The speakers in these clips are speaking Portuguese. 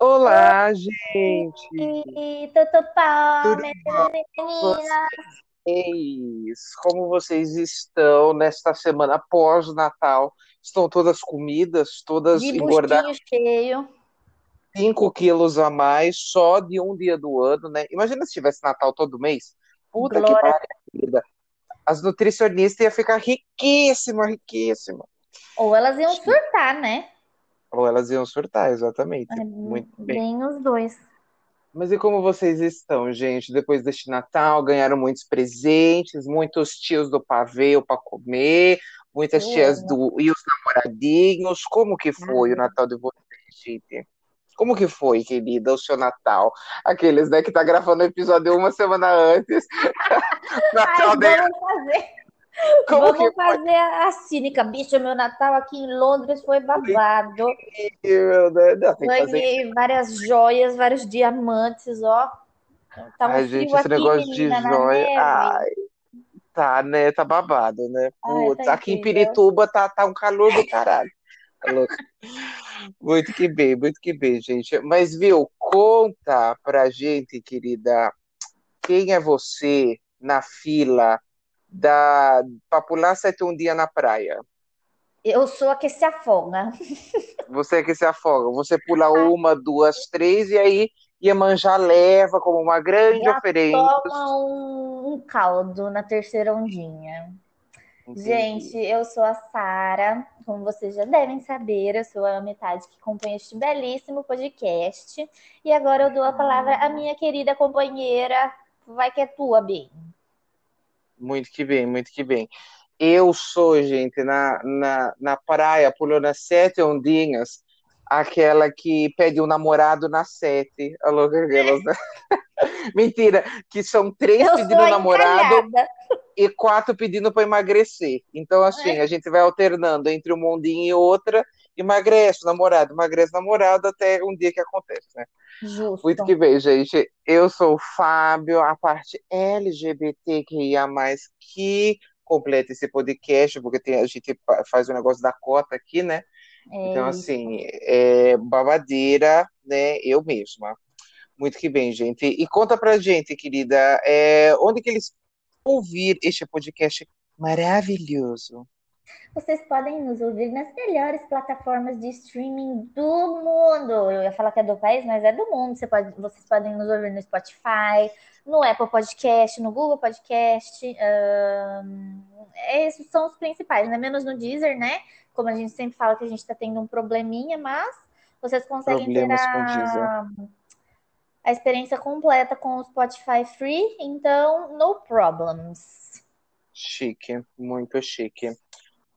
Olá, gente! Tudo bom, meninas? Vocês? Como vocês estão nesta semana após o Natal? Estão todas comidas, todas De engordaram bustinho cheio. 5 quilos a mais só de um dia do ano, né? Imagina se tivesse Natal todo mês. Puta que Glória. pariu, querida. As nutricionistas iam ficar riquíssima, riquíssima. Ou elas iam surtar, né? Ou elas iam surtar, exatamente. É, Muito bem. Bem os dois. Mas e como vocês estão, gente? Depois deste Natal, ganharam muitos presentes, muitos tios do pavê para comer, muitas tias do e os namoradinhos. Como que foi o Ai. Natal de vocês, gente? Como que foi, querida, o seu Natal? Aqueles, né, que tá gravando o episódio uma semana antes. Natal Ai, fazer. Como vamos fazer a cínica. Bicho, meu Natal aqui em Londres foi babado. Meu Deus, não, tem fazer. Várias joias, vários diamantes, ó. Tava Ai, frio gente, esse negócio de menina, na joia. Ai, tá, né? Tá babado, né? Ai, Putz, tá aqui em. Pirituba tá, tá um calor do caralho. Tá louco. Muito que bem, muito que bem, gente. Mas, viu, conta pra gente, querida, quem é você na fila da pra pular sete um dia na praia? Eu sou a que se afoga. Você é que se afoga. Você pula uma, duas, três, e aí Iemanjá leva como uma grande Já oferenda. toma um, um caldo na terceira ondinha. Entendi. Gente, eu sou a Sara, como vocês já devem saber, eu sou a metade que acompanha este belíssimo podcast. E agora eu dou a palavra à minha querida companheira, vai que é tua, bem. Muito que bem, muito que bem. Eu sou, gente, na, na, na praia, pulando as sete ondinhas, aquela que pede um namorado na sete. A louca aquelas, né? Mentira, que são três Eu pedindo namorado encalhada. e quatro pedindo para emagrecer. Então, assim, a gente vai alternando entre uma ondinha e outra, emagrece o namorado, emagrece o namorado, até um dia que acontece, né? Justo. Muito que bem, gente. Eu sou o Fábio, a parte LGBTQIA+, que completa esse podcast, porque tem, a gente fa- faz o negócio da cota aqui, né? Então, É assim, é babadeira, né? Eu mesma. Muito que bem, gente. E conta pra gente, querida, é, onde que eles ouvir este podcast maravilhoso? Vocês podem nos ouvir nas melhores plataformas de streaming do mundo. Eu ia falar que é do país, mas é do mundo. Você pode, vocês podem nos ouvir no Spotify, no Apple Podcast, no Google Podcast. ahn, esses são os principais, né? Menos no Deezer, né? Como a gente sempre fala que a gente está tendo um probleminha, mas vocês conseguem ter Problemas a, a experiência completa com o Spotify Free. Então, no problems. Chique, muito chique.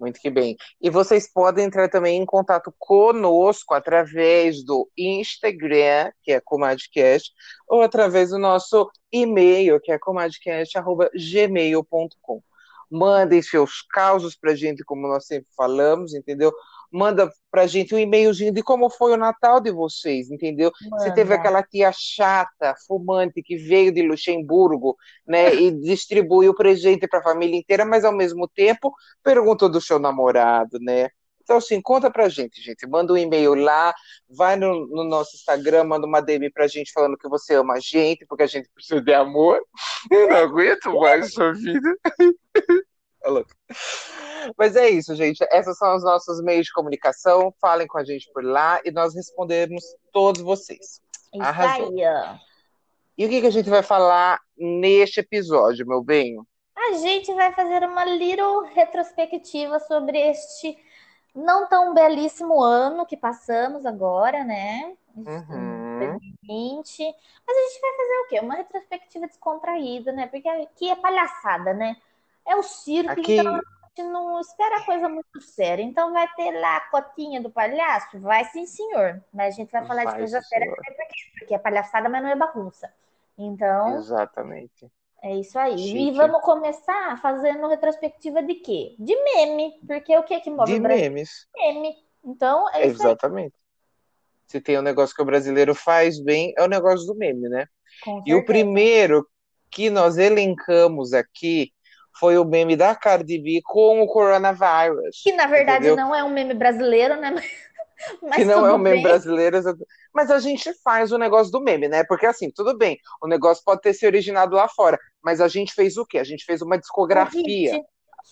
Muito que bem. E vocês podem entrar também em contato conosco através do Instagram, que é Comadcast, ou através do nosso e-mail, que é comadcast.gmail.com. Mandem seus causos pra gente, como nós sempre falamos, entendeu? Manda pra gente um e-mailzinho de como foi o Natal de vocês, entendeu? Você teve Manda. aquela tia chata, fumante, que veio de Luxemburgo, né, e distribuiu presente para a família inteira, mas ao mesmo tempo perguntou do seu namorado, né? Então, assim, conta pra gente, gente. Manda um e-mail lá, vai no, no nosso Instagram, manda uma DM pra gente falando que você ama a gente, porque a gente precisa de amor. Eu não aguento mais sua vida. Tá louco. Mas é isso, gente. Esses são os nossos meios de comunicação. Falem com a gente por lá e nós respondemos todos vocês. Isso Arrasou. aí. E o que, que a gente vai falar neste episódio, meu bem? A gente vai fazer uma little retrospectiva sobre este não tão belíssimo ano que passamos agora, né? Uhum. 2020. Mas a gente vai fazer o quê? Uma retrospectiva descontraída, né? Porque aqui é palhaçada, né? É o circo, Aqui, então gente não espera coisa muito séria. Então vai ter lá a cotinha do palhaço? Vai sim, senhor. Mas a gente vai falar de vai, coisa sim, séria também, porque porque é palhaçada, mas não é bagunça. Então, Exatamente. é isso aí. E Chique. vamos começar fazendo retrospectiva de quê? De meme. Porque o que que move De o Brasil? memes. Meme. Então, é isso aí. Exatamente. Se tem um negócio que o brasileiro faz bem, é o negócio do meme, né? E o primeiro que nós elencamos aqui foi o meme da Cardi B com o coronavírus. Que na verdade Entendeu? não é um meme brasileiro, né? Mas que não é tudo meme bem. brasileiro. Mas a gente faz o negócio do meme, né? Porque assim, tudo bem, o negócio pode ter se originado lá fora, mas a gente fez o quê? A gente fez uma discografia,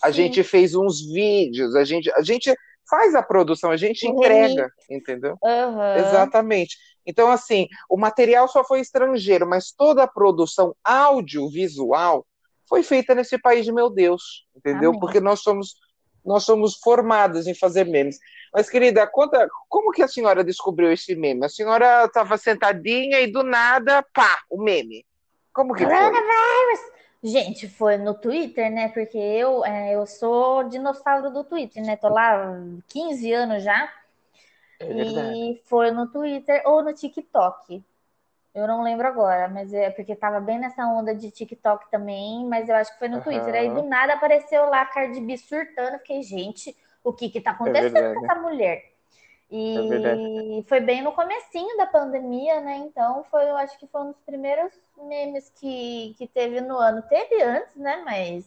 a gente fez uns vídeos, a gente, a gente faz a produção, a gente remix. entrega, entendeu? Aham. Exatamente. Então, assim, o material só foi estrangeiro, mas toda a produção audiovisual foi feita nesse país de meu Deus, entendeu? Amém. Porque nós somos nós somos formadas em fazer memes. Mas, querida, conta, como que a senhora descobriu esse meme? A senhora estava sentadinha e do nada, pá, o meme. Como que foi? Gente, foi no Twitter, né? Porque eu, é, eu sou dinossauro do Twitter, né? Tô lá há 15 anos já. É. E foi no Twitter ou no TikTok. Eu não lembro agora, mas é porque tava bem nessa onda de TikTok também, mas eu acho que foi no Twitter. Aí do nada apareceu lá a Cardi B surtando. Fiquei, gente, o que que tá é acontecendo com verdade. essa mulher? É. E foi bem no comecinho da pandemia, né? Então foi, eu acho que foi um dos primeiros memes que, que teve no ano. Teve antes, né? Mas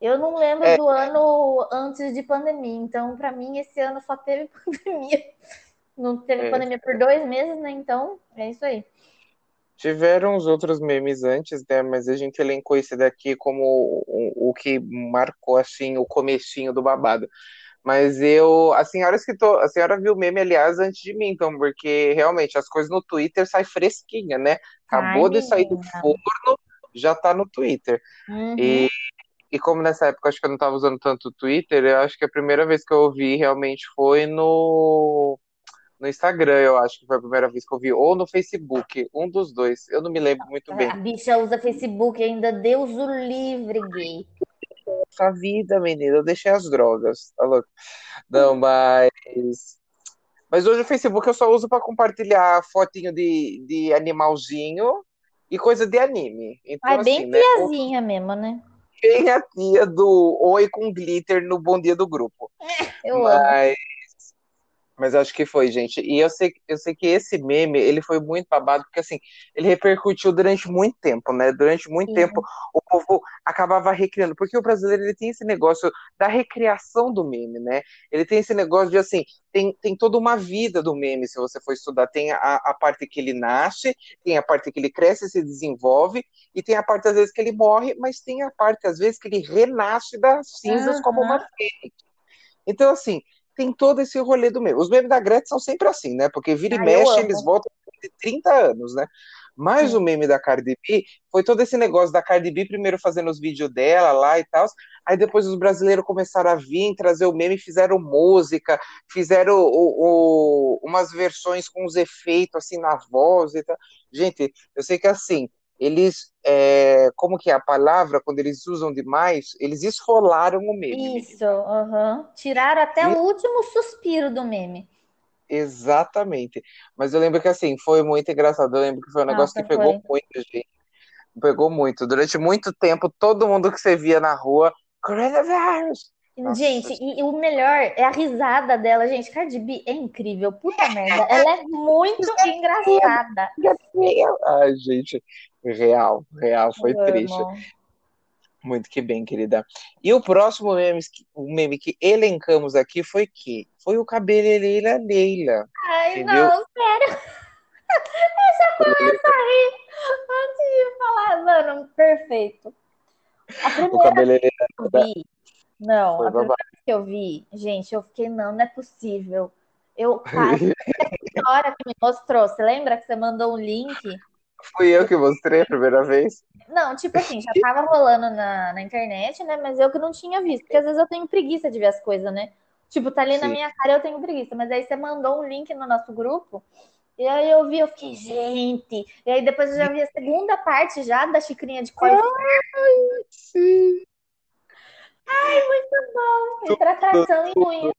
eu não lembro É, do ano antes de pandemia. Então, para mim, esse ano só teve pandemia. Não teve é. pandemia por dois meses, né? Então, é isso aí. Tiveram os outros memes antes, né? Mas a gente elencou esse daqui como o, o que marcou, assim, o comecinho do babado. Mas eu, a senhora escritou, a senhora viu o meme, aliás, antes de mim, então, porque realmente as coisas no Twitter saem fresquinha, né? Ai, Acabou de sair do forno, já tá no Twitter. Uhum. E, e como nessa época acho que eu não tava usando tanto o Twitter, eu acho que a primeira vez que eu ouvi realmente foi no, no Instagram, eu acho que foi a primeira vez que eu vi, ou no Facebook, um dos dois, eu não me lembro muito bem. A bicha usa Facebook ainda, Deus o livre, gay. Essa vida, menina, eu deixei as drogas, tá louco? Não, mas. Mas hoje o Facebook eu só uso pra compartilhar fotinho de, de animalzinho e coisa de anime. Então, Ai, bem assim, né? tiazinha mesmo, né? Bem a tia do Oi com glitter no Bom Dia do Grupo. Eu amo. Mas, acho que foi, gente. E eu sei, eu sei que esse meme, ele foi muito babado, porque assim, ele repercutiu durante muito tempo, né? Durante muito Sim. tempo o povo acabava recriando, porque o brasileiro ele tem esse negócio da recriação do meme, né? Ele tem esse negócio de assim, tem, tem toda uma vida do meme, se você for estudar. Tem a, a parte que ele nasce, tem a parte que ele cresce e se desenvolve, e tem a parte, às vezes, que ele morre, mas tem a parte, às vezes, que ele renasce das cinzas como uma fênix. Então, assim, tem todo esse rolê do meme. Os memes da Gretchen são sempre assim, né? Porque vira e Ah, mexe, eles voltam de 30 anos, né? Mas Sim. o meme da Cardi B foi todo esse negócio da Cardi B primeiro fazendo os vídeos dela lá e tal. Aí depois os brasileiros começaram a vir, trazer o meme, fizeram música, fizeram o, o- umas versões com os efeitos assim na voz e tal. Gente, eu sei que assim, eles, é, como que é a palavra, quando eles usam demais, eles esfolaram o meme. Isso, aham. Tiraram até o último suspiro do meme. Exatamente. Mas eu lembro que assim, foi muito engraçado. Eu lembro que foi um negócio Nossa, que pegou foi. muito, gente. Pegou muito. Durante muito tempo, todo mundo que você via na rua, coronavirus. Nossa, Gente, e, e o melhor é a risada dela, gente. Cardi B é incrível, puta merda. Ela é muito engraçada. Ai, gente, real, real, foi triste. Muito que bem, querida. E o próximo meme, que- o meme que elencamos aqui foi que? Foi o cabeleireira Leila, Ai, entendeu? não, sério. Eu já começo a rir antes de falar. Mano, perfeito. A O primeira cabeleireiro que eu vi, não, foi a primeira babado. que eu vi, gente, eu fiquei, não, não é possível. Eu quase. Na hora que me mostrou, você lembra que você mandou um link? Fui eu que mostrei a primeira vez. Não, tipo assim, já tava rolando na, na internet, né? Mas eu que não tinha visto, porque às vezes eu tenho preguiça de ver as coisas, né? Tipo, tá ali na Sim. minha cara, eu tenho preguiça. Mas aí você mandou um link no nosso grupo, e aí eu vi, eu fiquei, gente. E aí depois eu já vi a segunda parte já da xicrinha de coisa. Sim. E tratação em unha.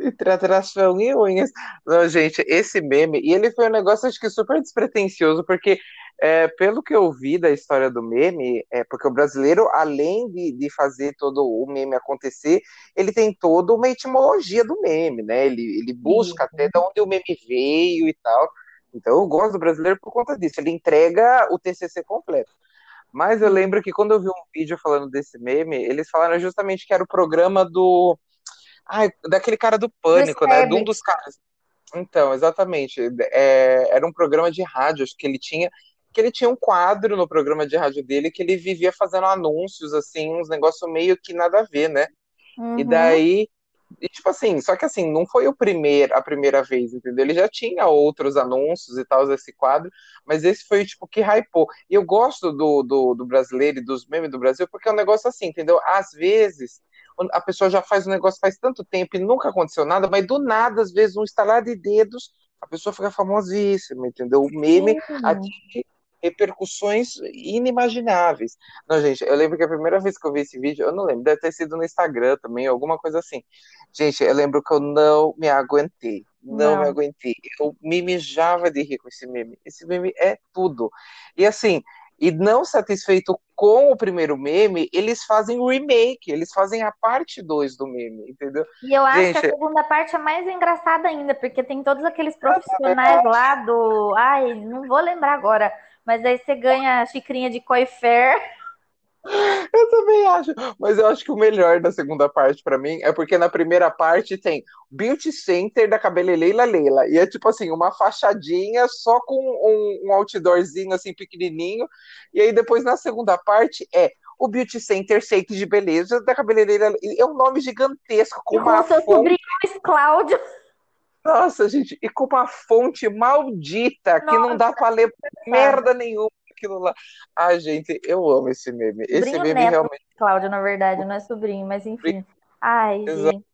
E tratração e unhas. Não, gente, esse meme, e ele foi um negócio, acho que super despretensioso, porque é, pelo que eu vi da história do meme, é porque o brasileiro, além de, de fazer todo o meme acontecer, ele tem toda uma etimologia do meme, né? Ele, ele busca Isso. até de onde o meme veio e tal. Então eu gosto do brasileiro por conta disso, ele entrega o TCC completo. Mas eu Sim. lembro que quando eu vi um vídeo falando desse meme, eles falaram justamente que era o programa do. Ai, daquele cara do Pânico, né? De um dos caras. Então, exatamente. É, era um programa de rádio, acho que ele tinha. Que ele tinha um quadro no programa de rádio dele que ele vivia fazendo anúncios, assim, uns negócios meio que nada a ver, né? E Uhum. daí, e, tipo assim, só que assim, não foi o primeiro, a primeira vez, entendeu? Ele já tinha outros anúncios e tal desse quadro, mas esse foi tipo que hypou. E eu gosto do, do, do brasileiro e dos memes do Brasil, porque é um negócio assim, entendeu? Às vezes a pessoa já faz o negócio faz tanto tempo e nunca aconteceu nada, mas do nada, às vezes, um estalar de dedos, a pessoa fica famosíssima, entendeu? O meme Sim. atinge repercussões inimagináveis. Não, gente, eu lembro que a primeira vez que eu vi esse vídeo, eu não lembro, deve ter sido no Instagram também, alguma coisa assim. Gente, eu lembro que eu não me aguentei. Não me Não. aguentei. Eu me mijava de rir com esse meme. Esse meme é tudo. E assim, e não satisfeito com o primeiro meme, eles fazem remake, eles fazem a parte 2 do meme, entendeu? E eu acho que a Gente, segunda parte é mais engraçada ainda, porque tem todos aqueles profissionais lá do. Ai, não vou lembrar agora. Mas aí você ganha a xicrinha de Coifer. Eu também acho, mas eu acho que o melhor da segunda parte pra mim é porque na primeira parte tem Beauty Center da Cabeleleila Leila, e é tipo assim, uma fachadinha só com um, um outdoorzinho assim pequenininho, e aí depois na segunda parte é o Beauty Center Shake de Beleza da Cabeleleila, é um nome gigantesco, com E uma seu fonte, sobrinho Luiz Cláudio. nossa gente, e com uma fonte maldita que não Nossa, dá pra ler merda nenhuma aquilo lá. Ai, gente, eu amo esse meme. Esse Sobrinho meme neto realmente. Cláudio, na verdade, não é sobrinho, mas enfim. Ai, gente.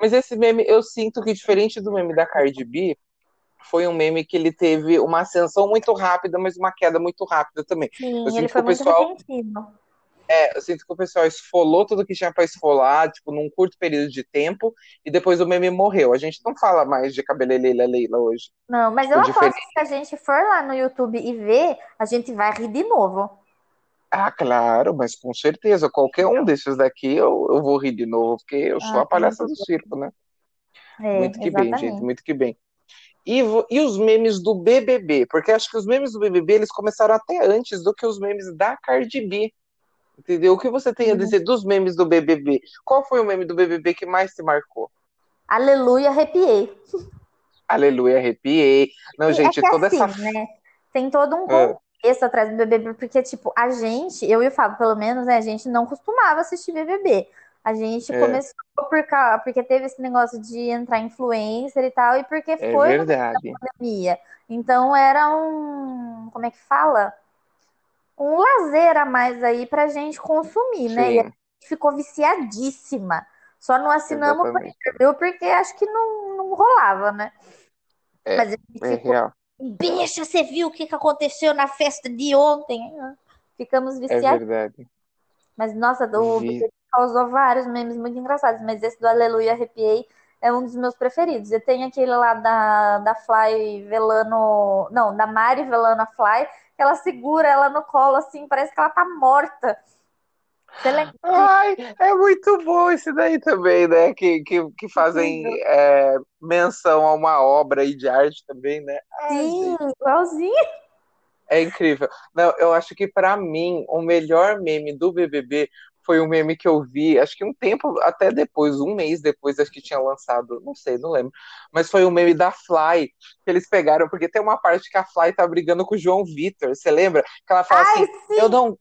Mas esse meme, eu sinto que diferente do meme da Cardi B, foi um meme que ele teve uma ascensão muito rápida, mas uma queda muito rápida também. Eu Sim, ele sinto que foi o muito pessoal, repentino. É, eu sinto que o pessoal esfolou tudo que tinha para esfolar, tipo, num curto período de tempo, e depois o meme morreu. A gente não fala mais de cabeleleila Leila hoje. Não, mas eu aposto que se a gente for lá no YouTube e ver, a gente vai rir de novo. Ah, claro, mas com certeza, qualquer um desses daqui eu, eu vou rir de novo, porque eu sou Ah, a palhaça do circo, né? Muito É, que bem, gente, exatamente. muito que bem. E, e os memes do BBB? Porque acho que os memes do BBB eles começaram até antes do que os memes da Cardi B. Entendeu? O que você tem a dizer dos memes do BBB? Qual foi o meme do BBB que mais te marcou? Aleluia, arrepiei. Aleluia, arrepiei. Não, é gente, que toda assim, essa. né? Tem todo um Ah, contexto atrás do BBB, porque, tipo, a gente, eu e o Fábio, pelo menos, né, a gente não costumava assistir BBB. A gente é, começou por causa, porque teve esse negócio de entrar influencer e tal, e porque é foi no verdade. pandemia. Então era um, como é que fala? Um lazer a mais aí pra gente consumir, né? E a Sim, gente ficou viciadíssima. Só não assinamos o exatamente. pay-per-view porque acho que não, não rolava, né? É, Mas a gente é ficou, real. bicha, você viu o que que aconteceu na festa de ontem? Ficamos É viciados. verdade. Mas, nossa, o Vi... Causou vários memes muito engraçados, mas esse do Aleluia Arrepiei é um dos meus preferidos. Eu tenho aquele lá da, da Fly velando. Não, da Mari velando a Fly, que ela segura ela no colo assim, parece que ela tá morta. Ai, é muito bom esse daí também, né? Que, que, que fazem é, menção a uma obra aí de arte também, né? Ai, Sim, gente. igualzinho. É incrível. Não, eu acho que pra mim o melhor meme do BBB foi um meme que eu vi, acho que um tempo até depois, um mês depois, acho que tinha lançado, não sei, não lembro. Mas foi um meme da Fly que eles pegaram, porque tem uma parte que a Fly tá brigando com o João Vitor, você lembra? Que ela fala Ai, assim: "Eu sim! não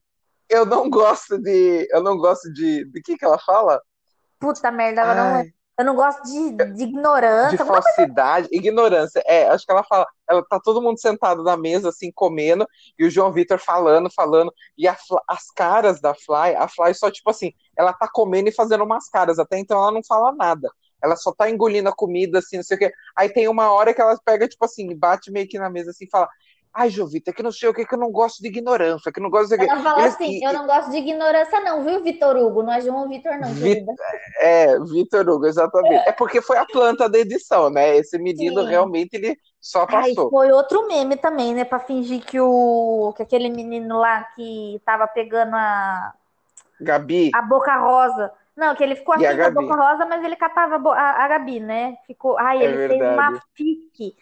eu não gosto de, eu não gosto de, de que que ela fala? Puta merda, eu não lembro. Eu não gosto de, de de ignorância, coisa. falsidade, ignorância. É, acho que ela fala, ela tá todo mundo sentado na mesa, assim, comendo, e o João Vitor falando, falando, e a as caras da Fly, a Fly só, tipo assim, ela tá comendo e fazendo umas caras, até então ela não fala nada. Ela só tá engolindo a comida, assim, não sei o quê. Aí tem uma hora que ela pega, tipo assim, bate meio que na mesa, assim, e fala, ai, João Vitor, é que não sei o que, que eu não gosto de ignorância, que eu não gosto de... Ela fala Eles, assim: e, eu não gosto de ignorância, não, viu, Vitor Hugo? Não é João Vitor, não, é, Vitor Hugo, exatamente. É porque foi a planta da edição, né? Esse menino Sim. realmente, ele só Ai, passou. foi outro meme também, né? Pra fingir que o que aquele menino lá que tava pegando a, Gabi a Boca Rosa. Não, que ele ficou a afim da Gabi. Boca Rosa, mas ele catava a, a- a Gabi, né? Ficou. Ai, É ele fez uma fique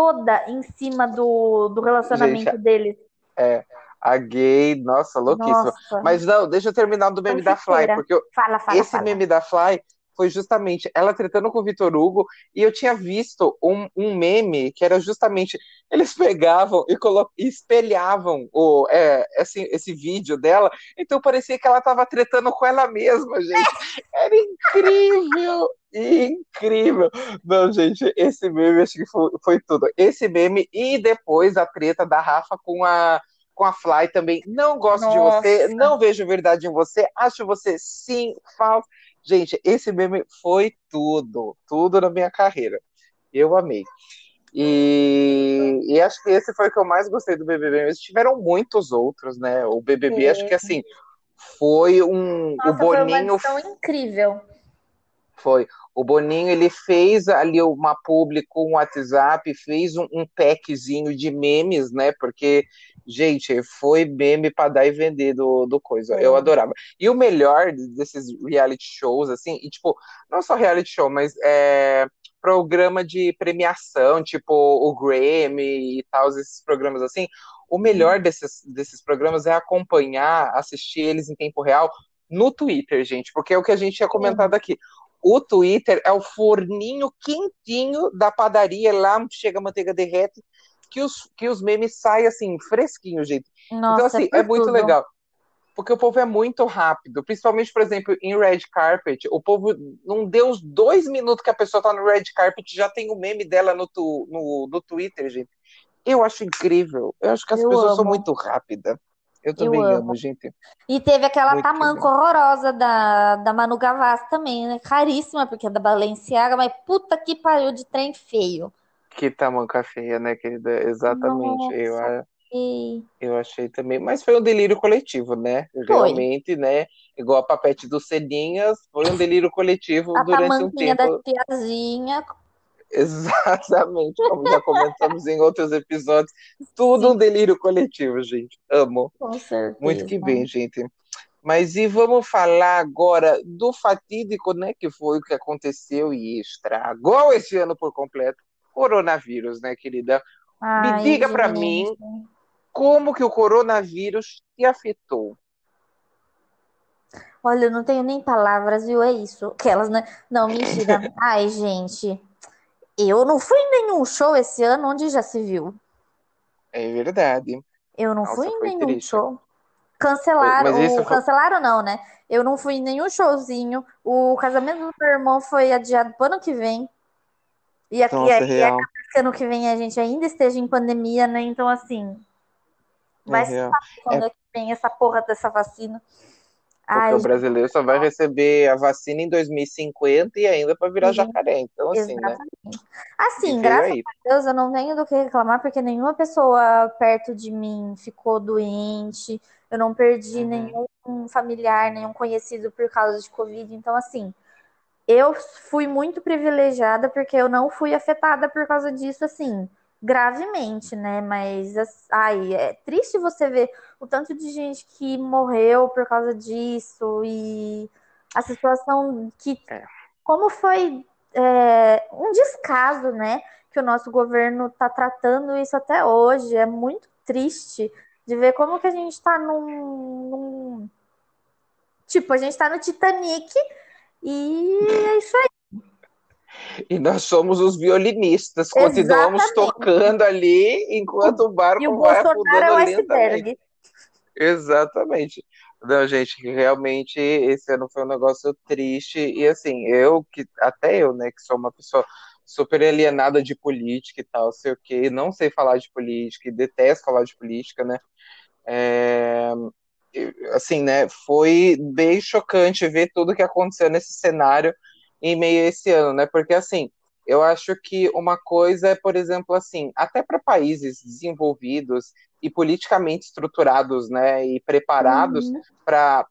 toda em cima do, do Gente, relacionamento deles. é, a gay, nossa, louquíssima. Nossa, Mas não, deixa eu terminar do meme da Fly, porque eu- Fala, fala, esse fala. meme da Fly foi justamente ela tretando com o Vitor Hugo, e eu tinha visto um, um meme que era justamente eles pegavam e, e espelhavam o, é, esse, esse vídeo dela, então parecia que ela estava tretando com ela mesma, gente. Era incrível! Incrível! Não, gente, esse meme acho que foi, foi tudo. Esse meme e depois a treta da Rafa com a com a Fly também. Não gosto Nossa. de você, não vejo verdade em você, acho você sim falso. Gente, esse meme foi tudo, tudo na minha carreira. Eu amei. E, e, acho que esse foi o que eu mais gostei do BBB. Mas tiveram muitos outros, né? O BBB, acho que assim, foi um. Nossa, o Boninho. Foi uma incrível. Foi. O Boninho ele fez ali uma publi com o WhatsApp, fez um, um packzinho de memes, né? Porque, gente, foi meme para dar e vender do, do coisa. É. Eu adorava. E o melhor desses reality shows, assim, e tipo, não só reality show, mas é, programa de premiação, tipo o Grammy e tal, esses programas assim. O melhor desses, desses programas é acompanhar, assistir eles em tempo real no Twitter, gente, porque é o que a gente tinha comentado aqui o Twitter é o forninho quentinho da padaria lá onde chega a manteiga derrete, que os, que os memes saem assim, fresquinho, gente. Nossa, então, assim, é, é muito legal. Porque o povo é muito rápido, principalmente, por exemplo, em Red Carpet, o povo não deu os dois minutos que a pessoa tá no Red Carpet, já tem o meme dela no, tu, no, no Twitter, gente. Eu acho incrível. Eu acho que as Eu pessoas amo. são muito rápidas. Eu também eu amo. amo. gente. E teve aquela Muito tamanca horrorosa da, da Manu Gavassi também, né? Caríssima, porque é da Balenciaga, mas puta que pariu de trem feio. Que tamanca feia, né, querida? Exatamente. Nossa, eu, eu achei também. Mas foi um delírio coletivo, né? Realmente, foi. né? Igual a papete do Cedinhas, foi um delírio coletivo a durante um tempo. da tiazinha Exatamente, como já comentamos em outros episódios, tudo Sim. um delírio coletivo, gente. Amo. Com certeza. Muito que bem, gente. Mas e vamos falar agora do fatídico, né, que foi o que aconteceu e estragou esse ano por completo, coronavírus, né, querida? Ai, Me diga para mim como que o coronavírus te afetou. Olha, eu não tenho nem palavras, viu? É isso. Aquelas, né? Não, mentira. Ai, gente. Eu não fui em nenhum show esse ano onde já se viu. É verdade. Eu não Nossa, fui em nenhum triste. show. Cancelaram, o... foi... cancelaram não, né? Eu não fui em nenhum showzinho. O casamento do meu irmão foi adiado para ano que vem. E aqui, Nossa, aqui é que ano que vem a gente ainda esteja em pandemia, né? Então, assim. Mas é quando é... é que vem essa porra dessa vacina. Porque Ai, o brasileiro só vai receber a vacina em 2050 e ainda para virar jacaré. Então, assim, né? exatamente. né? Assim, graças aí. a Deus, eu não tenho do que reclamar, porque nenhuma pessoa perto de mim ficou doente, eu não perdi uhum. nenhum familiar, nenhum conhecido por causa de Covid. Então, assim, eu fui muito privilegiada porque eu não fui afetada por causa disso, assim gravemente, né? Mas ai, é triste você ver o tanto de gente que morreu por causa disso e a situação que é. como foi é, um descaso, né? Que o nosso governo está tratando isso até hoje. É muito triste de ver como que a gente está num, num, tipo a gente está no Titanic e é isso aí. E nós somos os violinistas, continuamos Exatamente. tocando ali enquanto o barco e o vai Bolsonaro é o iceberg. Exatamente. Não, gente, realmente esse ano foi um negócio triste. E assim, eu que até eu, né, que sou uma pessoa super alienada de política e tal, sei o que, não sei falar de política e detesto falar de política, né? É, assim, né, foi bem chocante ver tudo que aconteceu nesse cenário em meio a esse ano, né? Porque assim, eu acho que uma coisa é, por exemplo, assim, até para países desenvolvidos e politicamente estruturados, né, e preparados uhum. para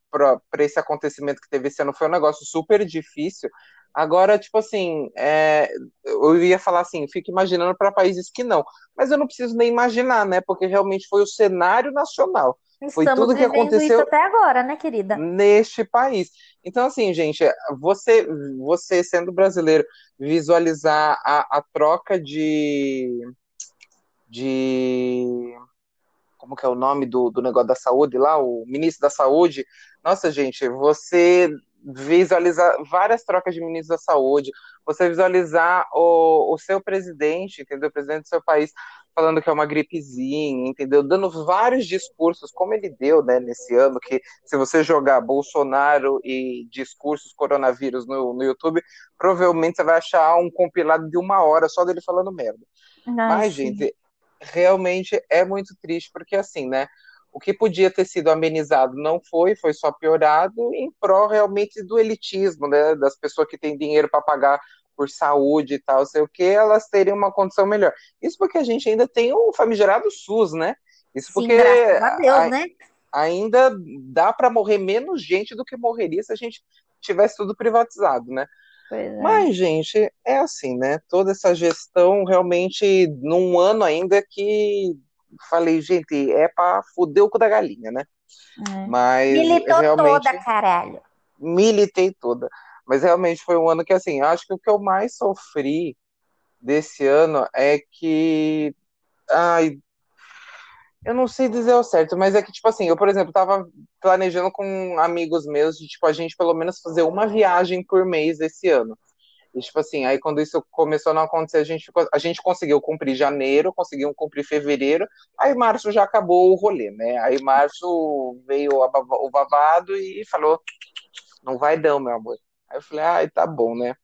esse acontecimento que teve esse ano, foi um negócio super difícil. Agora, tipo assim, é, eu ia falar assim, fico imaginando para países que não, mas eu não preciso nem imaginar, né, porque realmente foi o cenário nacional. Foi Estamos tudo que aconteceu isso até agora, né, querida? Neste país. Então, assim, gente, você, você sendo brasileiro, visualizar a, a troca de, de. Como que é o nome do, do negócio da saúde lá? O ministro da saúde. Nossa, gente, você visualizar várias trocas de ministros da saúde, você visualizar o, o seu presidente, entendeu? O presidente do seu país falando que é uma gripezinha, entendeu? Dando vários discursos, como ele deu, né, nesse ano, que se você jogar Bolsonaro e discursos coronavírus no, no YouTube, provavelmente você vai achar um compilado de uma hora só dele falando merda. Nossa. Mas, gente, realmente é muito triste, porque assim, né? O que podia ter sido amenizado não foi, foi só piorado em prol realmente do elitismo, né? Das pessoas que têm dinheiro para pagar por saúde e tal, sei o que, elas teriam uma condição melhor. Isso porque a gente ainda tem o famigerado SUS, né? Isso porque Sim, a Deus, a, né? ainda dá para morrer menos gente do que morreria se a gente tivesse tudo privatizado, né? É. Mas, gente, é assim, né? Toda essa gestão realmente, num ano ainda que falei, gente, é para fuder o cu da galinha, né? É. Mas Militou realmente, toda, caralho. Militei toda. Mas realmente foi um ano que, assim, acho que o que eu mais sofri desse ano é que. Ai, eu não sei dizer o certo, mas é que, tipo assim, eu, por exemplo, tava planejando com amigos meus de, tipo, a gente pelo menos fazer uma viagem por mês esse ano. E, tipo assim, aí quando isso começou a não acontecer, a gente, ficou, a gente conseguiu cumprir janeiro, conseguiu cumprir fevereiro, aí março já acabou o rolê, né? Aí março veio o babado e falou, não vai não, meu amor. Aí eu falei, ai, tá bom, né?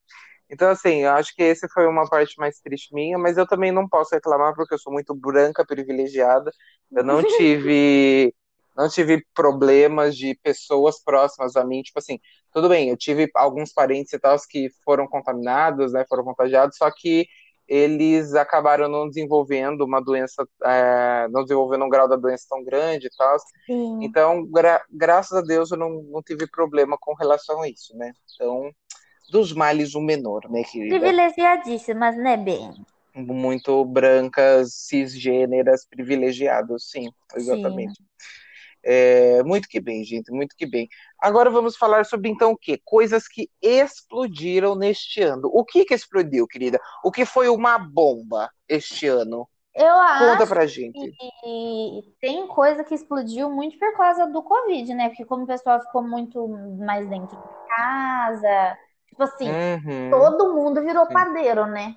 Então, assim, eu acho que esse foi uma parte mais triste minha, mas eu também não posso reclamar porque eu sou muito branca, privilegiada. Eu não tive não tive problemas de pessoas próximas a mim, tipo assim, tudo bem, eu tive alguns parentes e tal que foram contaminados, né, foram contagiados, só que eles acabaram não desenvolvendo uma doença, é, não desenvolvendo um grau da doença tão grande e tal. Sim. Então, gra graças a Deus, eu não, não tive problema com relação a isso, né? Então, dos males o menor, né, querida? Privilegiadíssimas, né, bem? Muito brancas, cisgêneras, privilegiados, sim, exatamente. Sim. É, muito que bem, gente, muito que bem. Agora vamos falar sobre então o quê? Coisas que explodiram neste ano. O que que explodiu, querida? O que foi uma bomba este ano? Eu Conta acho pra gente. que tem coisa que explodiu muito por causa do Covid, né? Porque como o pessoal ficou muito mais dentro de casa, tipo assim, uhum. todo mundo virou padeiro, né?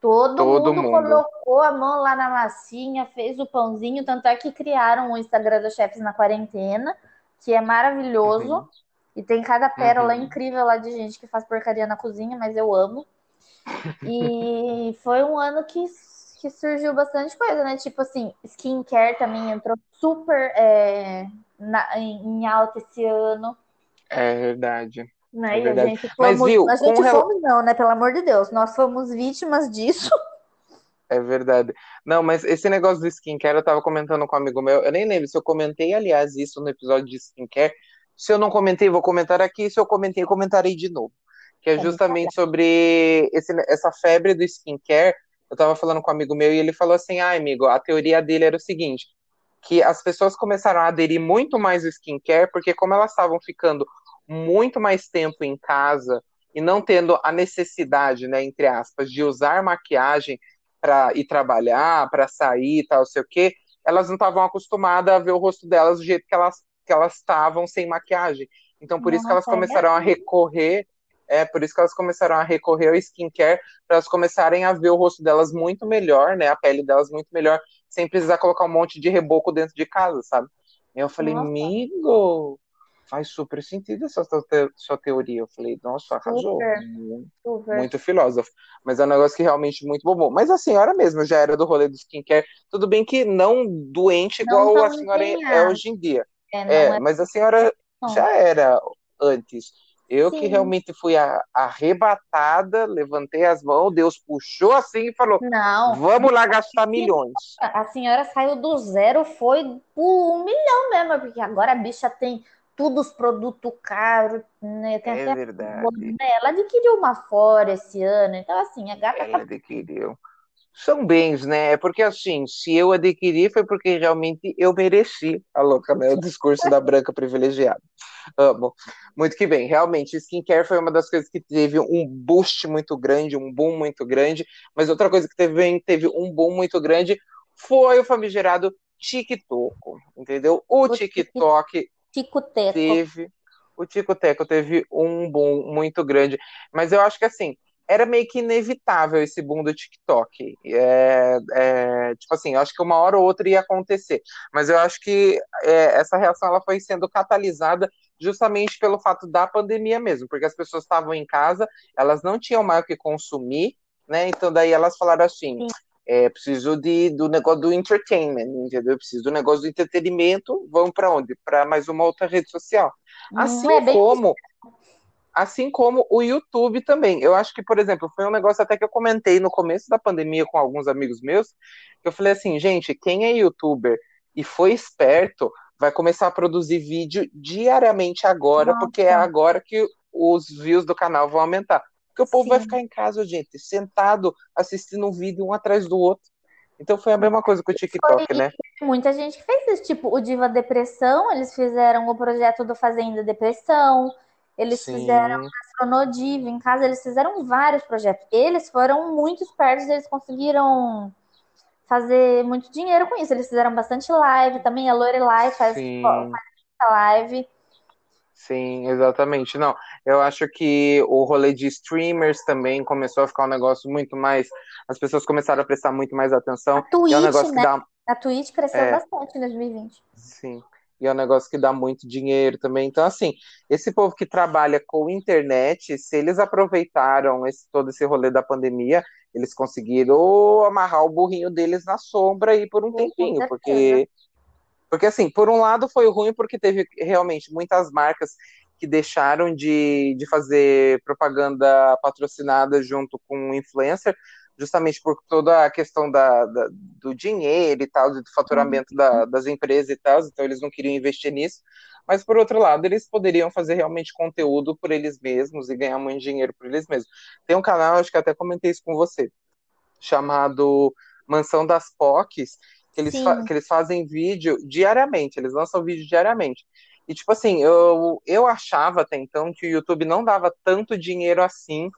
Todo, Todo mundo, mundo, colocou a mão lá na massinha, fez o pãozinho, tanto é que criaram o Instagram dos chefes na quarentena, que é maravilhoso. Uhum. E tem cada pérola uhum. incrível lá de gente que faz porcaria na cozinha, mas eu amo. E foi um ano que, que surgiu bastante coisa, né? Tipo assim, skincare também entrou super é, na, em alta esse ano. É verdade. Né? É e a gente fomos, Mas, viu, a gente fomos não, né? Pelo amor de Deus, nós fomos vítimas disso. É verdade. Não, mas esse negócio do skincare eu tava comentando com um amigo meu. Eu nem lembro se eu comentei, aliás, isso no episódio de skincare. Se eu não comentei, vou comentar aqui. Se eu comentei, eu comentarei de novo. Que é, é justamente sobre esse, essa febre do skincare. Eu tava falando com um amigo meu e ele falou assim: ah, amigo, a teoria dele era o seguinte: que as pessoas começaram a aderir muito mais ao skincare, porque como elas estavam ficando muito mais tempo em casa e não tendo a necessidade, né, entre aspas, de usar maquiagem para ir trabalhar, para sair e tal, sei o quê, elas não estavam acostumadas a ver o rosto delas do jeito que elas que elas estavam sem maquiagem. Então por Nossa, isso que elas começaram é a recorrer, é por isso que elas começaram a recorrer ao skincare para elas começarem a ver o rosto delas muito melhor, né, a pele delas muito melhor, sem precisar colocar um monte de reboco dentro de casa, sabe? Eu falei, Nossa. amigo, faz super sentido essa te sua teoria. Eu falei, nossa, arrasou. Super, muito, super. muito filósofo. Mas é um negócio que realmente muito bom. Mas a senhora mesmo já era do rolê do skincare. Tudo bem que não doente igual não a senhora é, é hoje em dia. É, é, é, mas a senhora não. já era antes. Eu Sim. que realmente fui a, arrebatada, levantei as mãos, Deus puxou assim e falou: Não, vamos lá gastar milhões. A senhora saiu do zero, foi por um milhão mesmo, porque agora a bicha tem tudo os produtos caros, né? Tem é verdade. Ela adquiriu uma fora esse ano, então assim, a gata Ela tá... adquiriu. São bens, né? É porque assim, se eu adquiri foi porque realmente eu mereci a louca, né? O discurso da branca privilegiada. Amo. Muito que bem. Realmente, skincare foi uma das coisas que teve um boost muito grande, um boom muito grande. Mas outra coisa que teve, teve um boom muito grande foi o famigerado TikTok, entendeu? O, o TikTok Tico-teco. Teve o Tico Teco teve um boom muito grande. Mas eu acho que assim, era meio que inevitável esse boom do TikTok. É, é, tipo assim, eu acho que uma hora ou outra ia acontecer. Mas eu acho que é, essa reação ela foi sendo catalisada justamente pelo fato da pandemia mesmo, porque as pessoas estavam em casa, elas não tinham mais o que consumir, né? Então daí elas falaram assim. É, preciso de, do negócio do entertainment, entendeu? preciso do negócio do entretenimento. Vamos para onde? Para mais uma outra rede social. Assim é como assim como o YouTube também. Eu acho que, por exemplo, foi um negócio até que eu comentei no começo da pandemia com alguns amigos meus, que eu falei assim, gente, quem é youtuber e foi esperto vai começar a produzir vídeo diariamente agora, Nossa. porque é agora que os views do canal vão aumentar. Porque o povo Sim. vai ficar em casa, gente, sentado assistindo um vídeo um atrás do outro. Então foi a mesma coisa com o TikTok, foi né? Muita gente fez isso, tipo, o Diva Depressão, eles fizeram o projeto do Fazenda Depressão, eles Sim. fizeram Astronodiva em casa, eles fizeram vários projetos. Eles foram muito espertos, eles conseguiram fazer muito dinheiro com isso. Eles fizeram bastante live também. A Lorelai faz, faz live. Sim, exatamente. Não, eu acho que o rolê de streamers também começou a ficar um negócio muito mais. As pessoas começaram a prestar muito mais atenção. A Twitch, é um negócio né? que dá... A Twitch cresceu é... bastante em 2020. Sim e é um negócio que dá muito dinheiro também. Então, assim, esse povo que trabalha com internet, se eles aproveitaram esse, todo esse rolê da pandemia, eles conseguiram amarrar o burrinho deles na sombra aí por um tempinho, porque porque assim, por um lado foi ruim porque teve realmente muitas marcas que deixaram de, de fazer propaganda patrocinada junto com o influencer, justamente por toda a questão da, da do dinheiro e tal, do faturamento uhum. da, das empresas e tal, então eles não queriam investir nisso. Mas, por outro lado, eles poderiam fazer realmente conteúdo por eles mesmos e ganhar muito dinheiro por eles mesmos. Tem um canal, acho que até comentei isso com você, chamado Mansão das POCs, que eles, que eles fazem vídeo diariamente, eles lançam vídeo diariamente. E, tipo assim, eu, eu achava até então que o YouTube não dava tanto dinheiro assim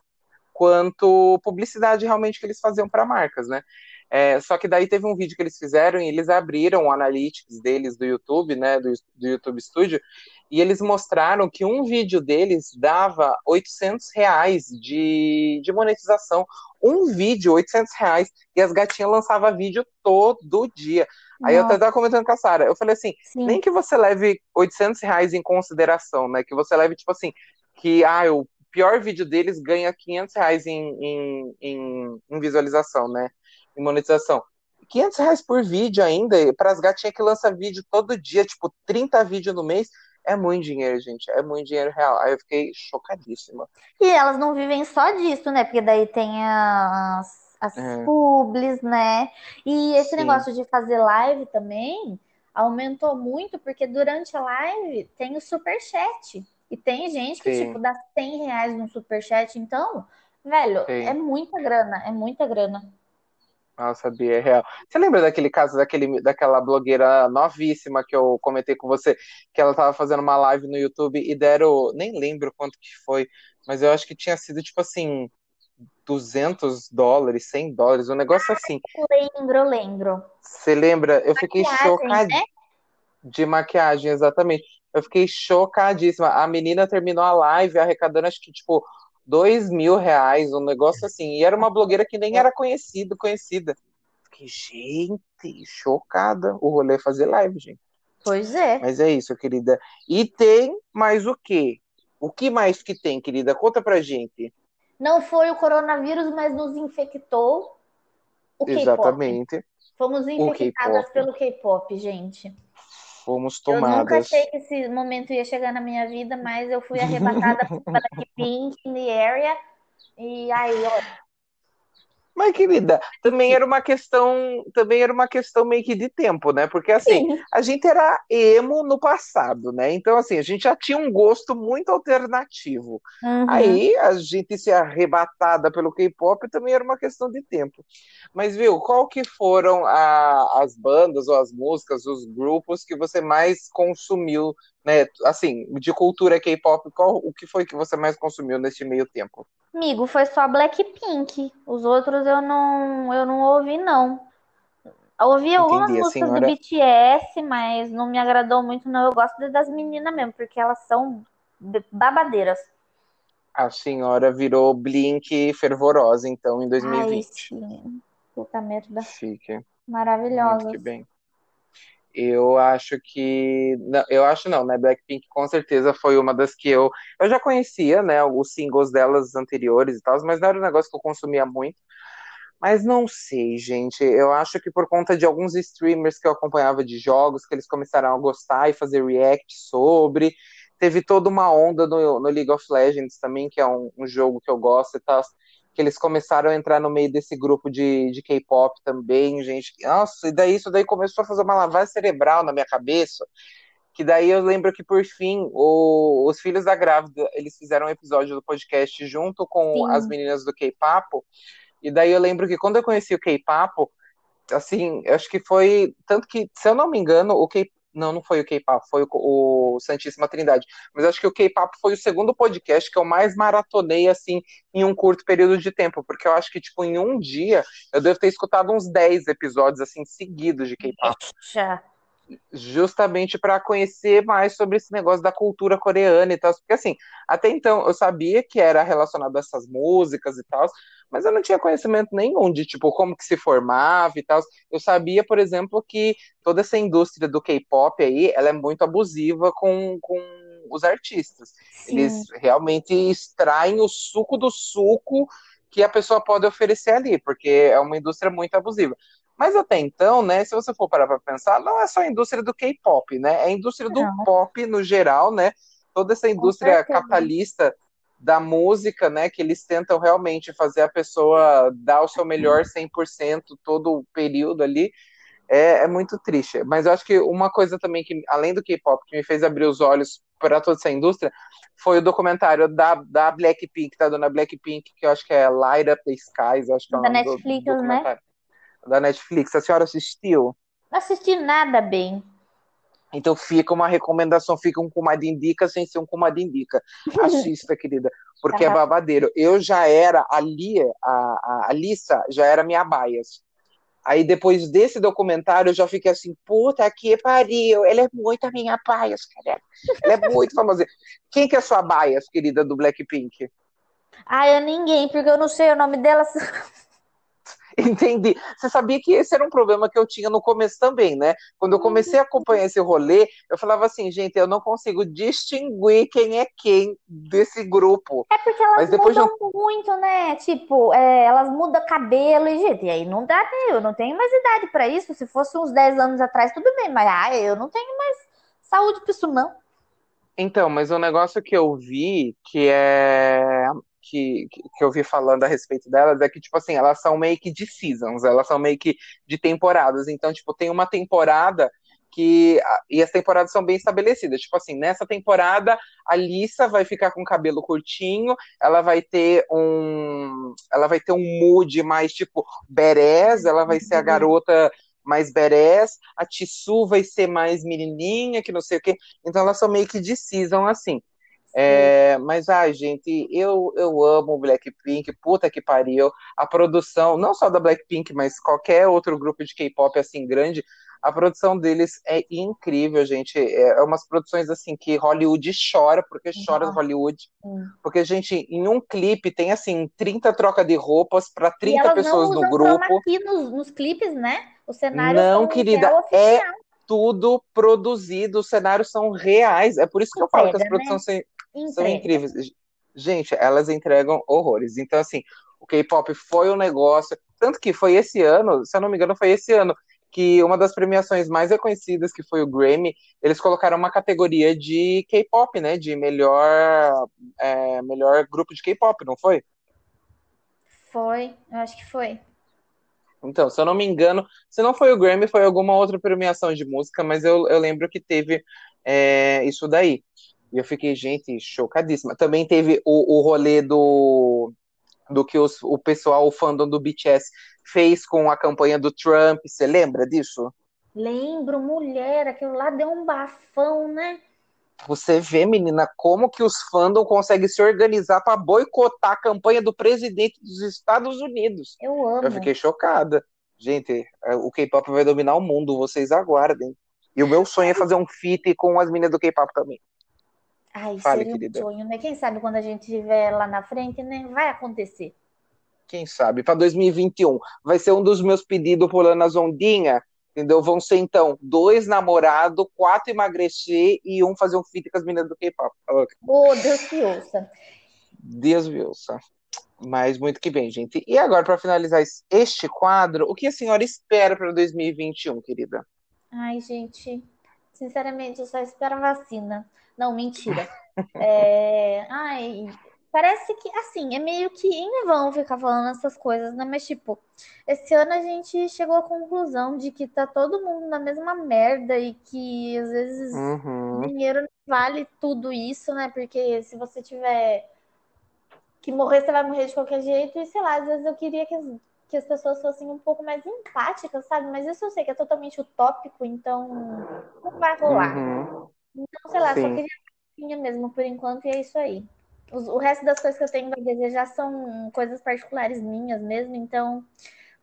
quanto publicidade realmente que eles faziam para marcas, né? É, só que daí teve um vídeo que eles fizeram e eles abriram o analytics deles do YouTube, né, do, do YouTube Studio, e eles mostraram que um vídeo deles dava 800 reais de, de monetização. Um vídeo, 800 reais, e as gatinhas lançavam vídeo todo dia. Aí Nossa. eu até tava comentando com a Sara, eu falei assim, Sim. nem que você leve 800 reais em consideração, né, que você leve, tipo assim, que, ah, eu pior vídeo deles ganha 500 reais em, em, em, em visualização, né? Em monetização. 500 reais por vídeo ainda, para as gatinhas que lançam vídeo todo dia, tipo 30 vídeos no mês, é muito dinheiro, gente. É muito dinheiro real. Aí eu fiquei chocadíssima. E elas não vivem só disso, né? Porque daí tem as, as é. publis, né? E esse Sim. negócio de fazer live também aumentou muito, porque durante a live tem o super chat. E tem gente que, Sim. tipo, dá 100 reais no superchat. Então, velho, Sim. é muita grana, é muita grana. Nossa, Bia, é real. Você lembra daquele caso daquele, daquela blogueira novíssima que eu comentei com você, que ela tava fazendo uma live no YouTube e deram, nem lembro quanto que foi, mas eu acho que tinha sido tipo assim, 200 dólares, 100 dólares, um negócio assim. Lembro, lembro. Você lembra? Eu fiquei chocada. Né? De maquiagem, exatamente. Eu fiquei chocadíssima. A menina terminou a live arrecadando, acho que, tipo, dois mil reais, um negócio assim. E era uma blogueira que nem era conhecida, conhecida. Fiquei, gente, chocada. O rolê é fazer live, gente. Pois é. Mas é isso, querida. E tem mais o quê? O que mais que tem, querida? Conta pra gente. Não foi o coronavírus, mas nos infectou o Exatamente. Fomos infectadas pelo K-pop, gente fomos tomadas. Eu nunca achei que esse momento ia chegar na minha vida, mas eu fui arrebatada por Blackpink in the area. E aí, ó, mas, querida, também era uma questão, também era uma questão meio que de tempo, né? Porque assim, Sim. a gente era emo no passado, né? Então, assim, a gente já tinha um gosto muito alternativo. Uhum. Aí a gente ser arrebatada pelo K-pop também era uma questão de tempo. Mas, viu, qual que foram a, as bandas ou as músicas, os grupos que você mais consumiu, né? Assim, de cultura K-pop, qual o que foi que você mais consumiu neste meio tempo? Amigo, foi só Blackpink. Os outros eu não, eu não ouvi, não. Eu ouvi algumas Entendi, músicas senhora... do BTS, mas não me agradou muito, não. Eu gosto das meninas mesmo, porque elas são babadeiras. A senhora virou Blink fervorosa, então, em 2020. Ai, sim. Puta merda. Chique. Maravilhosa. Muito que bem. Eu acho que. Não, eu acho não, né? Blackpink com certeza foi uma das que eu. Eu já conhecia, né? Os singles delas anteriores e tal, mas não era um negócio que eu consumia muito. Mas não sei, gente. Eu acho que por conta de alguns streamers que eu acompanhava de jogos, que eles começaram a gostar e fazer react sobre. Teve toda uma onda no, no League of Legends também, que é um, um jogo que eu gosto e tal que eles começaram a entrar no meio desse grupo de, de K-pop também, gente. Nossa, e daí isso daí começou a fazer uma lavagem cerebral na minha cabeça. Que daí eu lembro que, por fim, o, os Filhos da Grávida, eles fizeram um episódio do podcast junto com Sim. as meninas do K-Papo. E daí eu lembro que quando eu conheci o K-Papo, assim, acho que foi. Tanto que, se eu não me engano, o K não, não foi o K-Pop, foi o, o, Santíssima Trindade. Mas acho que o K-Pop foi o segundo podcast que eu mais maratonei, assim, em um curto período de tempo. Porque eu acho que, tipo, em um dia, eu devo ter escutado uns 10 episódios, assim, seguidos de K-Pop. Justamente para conhecer mais sobre esse negócio da cultura coreana e tal, porque assim, até então eu sabia que era relacionado a essas músicas e tal, mas eu não tinha conhecimento nenhum de tipo como que se formava e tal. Eu sabia, por exemplo, que toda essa indústria do K-pop aí, ela é muito abusiva com, com os artistas. Sim. Eles realmente extraem o suco do suco que a pessoa pode oferecer ali, porque é uma indústria muito abusiva. Mas até então, né, se você for parar para pensar, não é só a indústria do K-pop, né? É a indústria do não. pop no geral, né? Toda essa indústria capitalista da música, né, que eles tentam realmente fazer a pessoa dar o seu melhor 100% todo o período ali, é, é, muito triste. Mas eu acho que uma coisa também que, além do K-pop, que me fez abrir os olhos para toda essa indústria, foi o documentário da, da Blackpink, da dona Blackpink, que eu acho que é Light Up the Skies, acho que é o da Netflix, do, né? Da Netflix. A senhora assistiu? Não assisti nada bem. Então fica uma recomendação, fica um comadre indica sem ser um comadre indica. Assista, querida, porque é babadeiro. Eu já era, a Lia, a, a Alissa já era minha bias. Aí depois desse documentário eu já fiquei assim, puta que pariu, ela é muito a minha bias, cara. Ela é muito famosa. Quem que é sua bias, querida, do Blackpink? Ah, eu ninguém, porque eu não sei o nome dela. Entendi. Você sabia que esse era um problema que eu tinha no começo também, né? Quando eu comecei a acompanhar esse rolê, eu falava assim, gente, eu não consigo distinguir quem é quem desse grupo. É porque elas mudam de... muito, né? Tipo, é, elas mudam cabelo e, gente, e aí não dá, né? Eu não tenho mais idade para isso. Se fosse uns 10 anos atrás, tudo bem, mas ah, eu não tenho mais saúde pra isso, não. Então, mas o negócio que eu vi que é que, que eu vi falando a respeito delas é que, tipo assim, elas são meio que de seasons, elas são meio que de temporadas. Então, tipo, tem uma temporada que. E as temporadas são bem estabelecidas. Tipo assim, nessa temporada, a Lisa vai ficar com cabelo curtinho, ela vai ter um. Ela vai ter um mood mais, tipo, berés, ela vai ser a uhum. garota mais berés, a Tissu vai ser mais menininha, que não sei o quê. Então elas são meio que de season, assim. É, mas, ai, gente, eu, eu amo o Blackpink, puta que pariu. A produção, não só da Blackpink, mas qualquer outro grupo de K-pop assim grande, a produção deles é incrível, gente. É, é umas produções assim que Hollywood chora, porque chora uhum. Hollywood. Uhum. Porque, gente, em um clipe tem assim 30 trocas de roupas para 30 pessoas no grupo. aqui nos, nos clipes, né? O cenário não, querida, é tudo produzido, os cenários são reais. É por isso que eu falo que as né? produções né? São incríveis. Gente, elas entregam horrores. Então, assim, o K-pop foi um negócio. Tanto que foi esse ano, se eu não me engano, foi esse ano que uma das premiações mais reconhecidas, que foi o Grammy, eles colocaram uma categoria de K-pop, né? De melhor, é, melhor grupo de K-pop, não foi? Foi, eu acho que foi. Então, se eu não me engano, se não foi o Grammy, foi alguma outra premiação de música, mas eu, eu lembro que teve é, isso daí. E eu fiquei, gente, chocadíssima. Também teve o, o rolê do, do que os, o pessoal, o fandom do BTS fez com a campanha do Trump. Você lembra disso? Lembro, mulher, aquilo lá deu um bafão, né? Você vê, menina, como que os fandom conseguem se organizar para boicotar a campanha do presidente dos Estados Unidos. Eu amo. Eu fiquei chocada. Gente, é, o K-pop vai dominar o mundo, vocês aguardem. E o meu sonho é fazer um feat com as meninas do K-pop também. Ai, Fale, seria um querida. sonho, né? Quem sabe quando a gente estiver lá na frente, né? Vai acontecer. Quem sabe? Para 2021. Vai ser um dos meus pedidos pulando as ondinhas. Entendeu? Vão ser, então, dois namorados, quatro emagrecer e um fazer um feat com as meninas do K-pop. Oh, Deus que ouça. Deus me ouça. Mas muito que bem, gente. E agora, para finalizar este quadro, o que a senhora espera para 2021, querida? Ai, gente, sinceramente, eu só espero a vacina. Não, mentira. É... Ai, parece que, assim, é meio que em vão ficar falando essas coisas, né? Mas, tipo, esse ano a gente chegou à conclusão de que tá todo mundo na mesma merda e que, às vezes, Uhum. dinheiro não vale tudo isso, né? Porque se você tiver que morrer, você vai morrer de qualquer jeito. E, sei lá, às vezes eu queria que as, que as pessoas fossem um pouco mais empáticas, sabe? Mas isso eu sei que é totalmente utópico, então não vai rolar. Uhum. Então, sei lá, só Sim. queria minha mesmo por enquanto e é isso aí. Os- o resto das coisas que eu tenho a desejar são coisas particulares minhas mesmo, então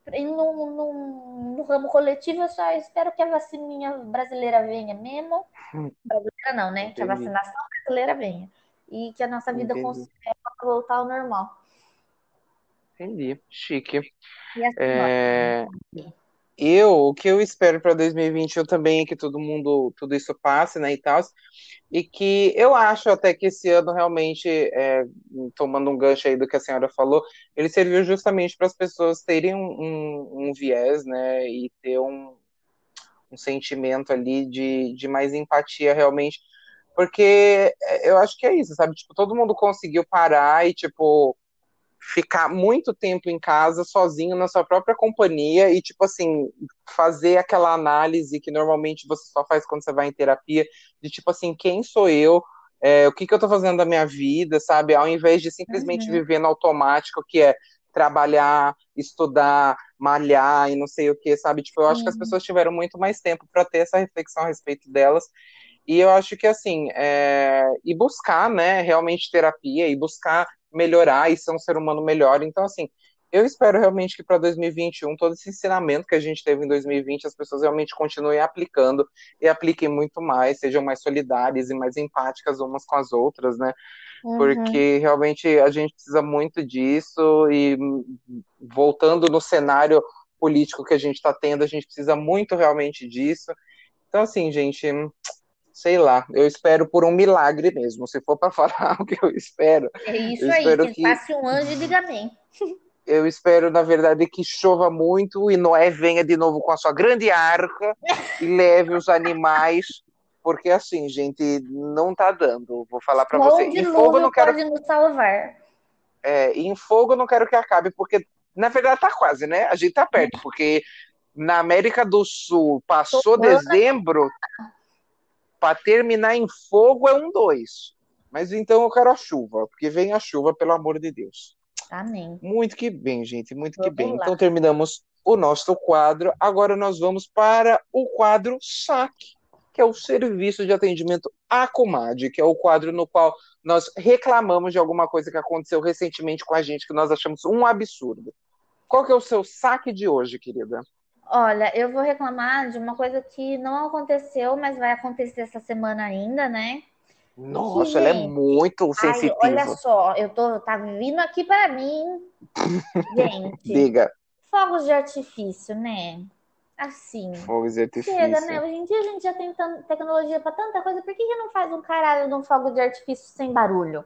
no, no, no ramo coletivo eu só espero que a vacininha brasileira venha mesmo. Brasileira não, né? Que a Entendi. vacinação brasileira venha. E que a nossa vida Entendi. consiga voltar ao normal. Entendi. Chique. E assim, É, ó, Eu, o que eu espero para 2021 também é que todo mundo, tudo isso passe, né, e tal, e que eu acho até que esse ano realmente, é, tomando um gancho aí do que a senhora falou, ele serviu justamente para as pessoas terem um, um, um viés, né, e ter um, um sentimento ali de, de mais empatia realmente, porque eu acho que é isso, sabe, tipo, todo mundo conseguiu parar e, tipo, ficar muito tempo em casa sozinho na sua própria companhia e tipo assim fazer aquela análise que normalmente você só faz quando você vai em terapia de tipo assim quem sou eu? É, o que, que eu tô fazendo da minha vida sabe? Ao invés de simplesmente Uhum. viver no automático que é trabalhar estudar malhar e não sei o que sabe? Tipo eu acho que as pessoas tiveram muito mais tempo para ter essa reflexão a respeito delas. E eu acho que assim é, e buscar né realmente terapia e buscar melhorar e ser um ser humano melhor. Então, assim, eu espero realmente que para 2021 todo esse ensinamento que a gente teve em 2020 as pessoas realmente continuem aplicando e apliquem muito mais, sejam mais solidárias e mais empáticas umas com as outras, né? Uhum. Porque realmente a gente precisa muito disso e voltando no cenário político que a gente está tendo, a gente precisa muito realmente disso. Então, assim, gente, sei lá, eu espero por um milagre mesmo. Se for para falar o que eu espero, É isso eu aí, espero que passe um anjo e diga amém. eu espero, na verdade, que chova muito e Noé venha de novo com a sua grande arca e leve os animais, porque assim, gente, não tá dando. Vou falar para você. Em fogo eu não quero, pode nos salvar. é, em fogo eu não quero que acabe, porque na verdade tá quase, né? A gente tá perto, porque na América do Sul passou Tomando. dezembro, para terminar em fogo é um dois. Mas então eu quero a chuva, porque vem a chuva, pelo amor de Deus. Amém. Muito que bem, gente, muito que Vamos bem. lá. Então terminamos o nosso quadro. Agora nós vamos para o quadro SAC, que é o Serviço de Atendimento à Comadre, que é o quadro no qual nós reclamamos de alguma coisa que aconteceu recentemente com a gente, que nós achamos um absurdo. Qual que é o seu saque de hoje, querida? Olha, eu vou reclamar de uma coisa que não aconteceu, mas vai acontecer essa semana ainda, né? Nossa, Que, ela é gente, muito Ai, sensitiva. olha só, eu tô, tá vindo aqui para mim, gente, Diga, fogos de artifício, né? Assim, fogos de chega, né? artifício. Hoje em dia a gente já tem tecnologia para tanta coisa, por que que não faz um caralho de um fogo de artifício sem barulho?